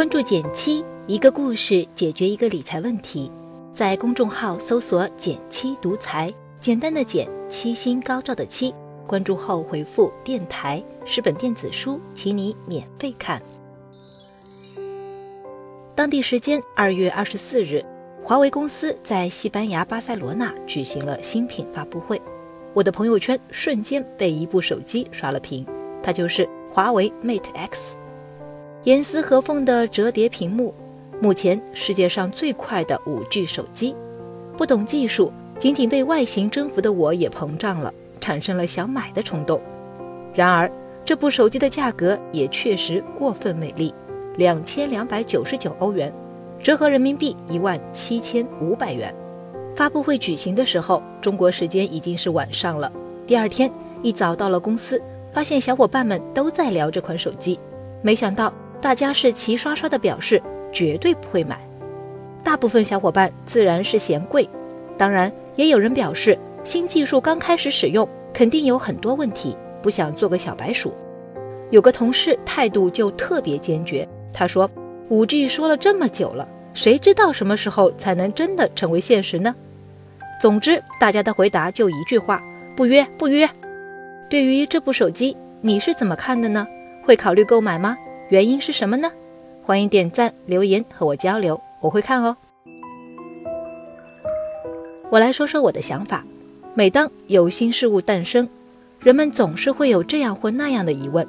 关注减七，一个故事解决一个理财问题。在公众号搜索“减七独裁，简单的减，七星高照的七。关注后回复“电台”是本电子书，请你免费看。当地时间二月二十四日，华为公司在西班牙巴塞罗那举行了新品发布会。我的朋友圈瞬间被一部手机刷了屏，它就是华为 Mate X。严丝合缝的折叠屏幕，目前世界上最快的 5G 手机。不懂技术，仅仅被外形征服的我也膨胀了，产生了想买的冲动。然而，这部手机的价格也确实过分美丽，两千两百九十九欧元，折合人民币一万七千五百元。发布会举行的时候，中国时间已经是晚上了。第二天一早到了公司，发现小伙伴们都在聊这款手机，没想到。大家是齐刷刷的表示绝对不会买，大部分小伙伴自然是嫌贵，当然也有人表示新技术刚开始使用，肯定有很多问题，不想做个小白鼠。有个同事态度就特别坚决，他说：“5G 说了这么久了，谁知道什么时候才能真的成为现实呢？”总之，大家的回答就一句话：不约不约。对于这部手机，你是怎么看的呢？会考虑购买吗？原因是什么呢？欢迎点赞留言和我交流，我会看哦。我来说说我的想法。每当有新事物诞生，人们总是会有这样或那样的疑问。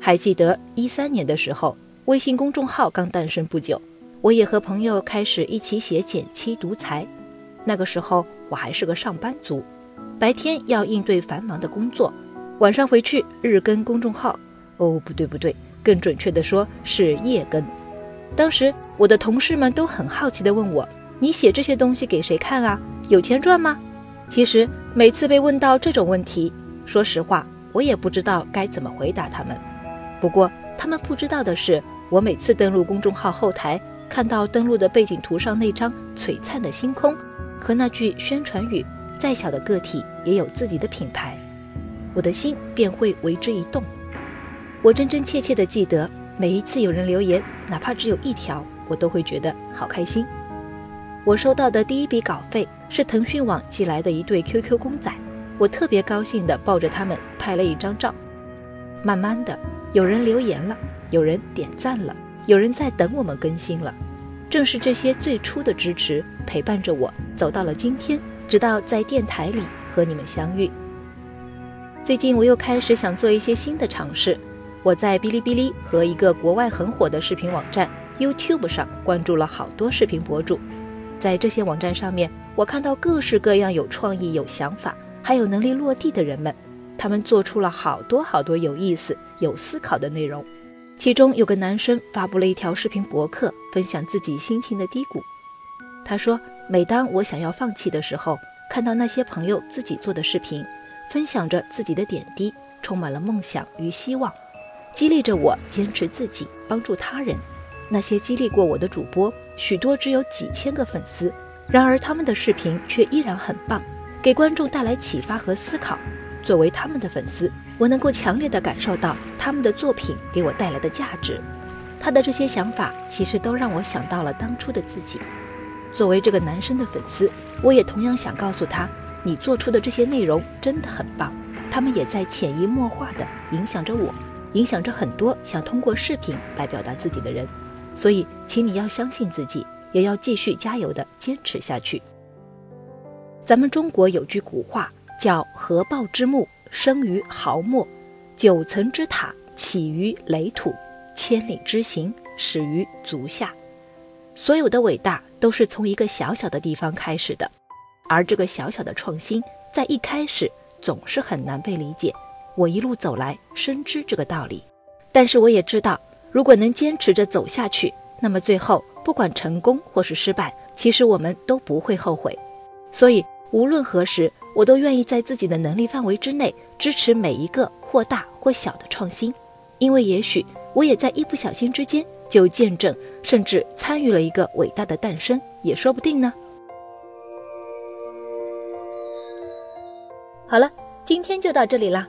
还记得一三年的时候，微信公众号刚诞生不久，我也和朋友开始一起写减七独裁。那个时候我还是个上班族，白天要应对繁忙的工作，晚上回去日更公众号。哦，不对不对。更准确的说是叶根。当时我的同事们都很好奇地问我：“你写这些东西给谁看啊？有钱赚吗？”其实每次被问到这种问题，说实话，我也不知道该怎么回答他们。不过他们不知道的是，我每次登录公众号后台，看到登录的背景图上那张璀璨的星空和那句宣传语：“再小的个体也有自己的品牌”，我的心便会为之一动。我真真切切地记得，每一次有人留言，哪怕只有一条，我都会觉得好开心。我收到的第一笔稿费是腾讯网寄来的一对 QQ 公仔，我特别高兴地抱着他们拍了一张照。慢慢的，有人留言了，有人点赞了，有人在等我们更新了。正是这些最初的支持，陪伴着我走到了今天，直到在电台里和你们相遇。最近我又开始想做一些新的尝试。我在哔哩哔哩和一个国外很火的视频网站 YouTube 上关注了好多视频博主，在这些网站上面，我看到各式各样有创意、有想法，还有能力落地的人们，他们做出了好多好多有意思、有思考的内容。其中有个男生发布了一条视频博客，分享自己心情的低谷。他说：“每当我想要放弃的时候，看到那些朋友自己做的视频，分享着自己的点滴，充满了梦想与希望。”激励着我坚持自己，帮助他人。那些激励过我的主播，许多只有几千个粉丝，然而他们的视频却依然很棒，给观众带来启发和思考。作为他们的粉丝，我能够强烈的感受到他们的作品给我带来的价值。他的这些想法，其实都让我想到了当初的自己。作为这个男生的粉丝，我也同样想告诉他，你做出的这些内容真的很棒，他们也在潜移默化的影响着我。影响着很多想通过视频来表达自己的人，所以，请你要相信自己，也要继续加油的坚持下去。咱们中国有句古话叫“合抱之木，生于毫末；九层之塔，起于垒土；千里之行，始于足下。”所有的伟大都是从一个小小的地方开始的，而这个小小的创新，在一开始总是很难被理解。我一路走来，深知这个道理，但是我也知道，如果能坚持着走下去，那么最后不管成功或是失败，其实我们都不会后悔。所以无论何时，我都愿意在自己的能力范围之内支持每一个或大或小的创新，因为也许我也在一不小心之间就见证甚至参与了一个伟大的诞生，也说不定呢。好了，今天就到这里啦。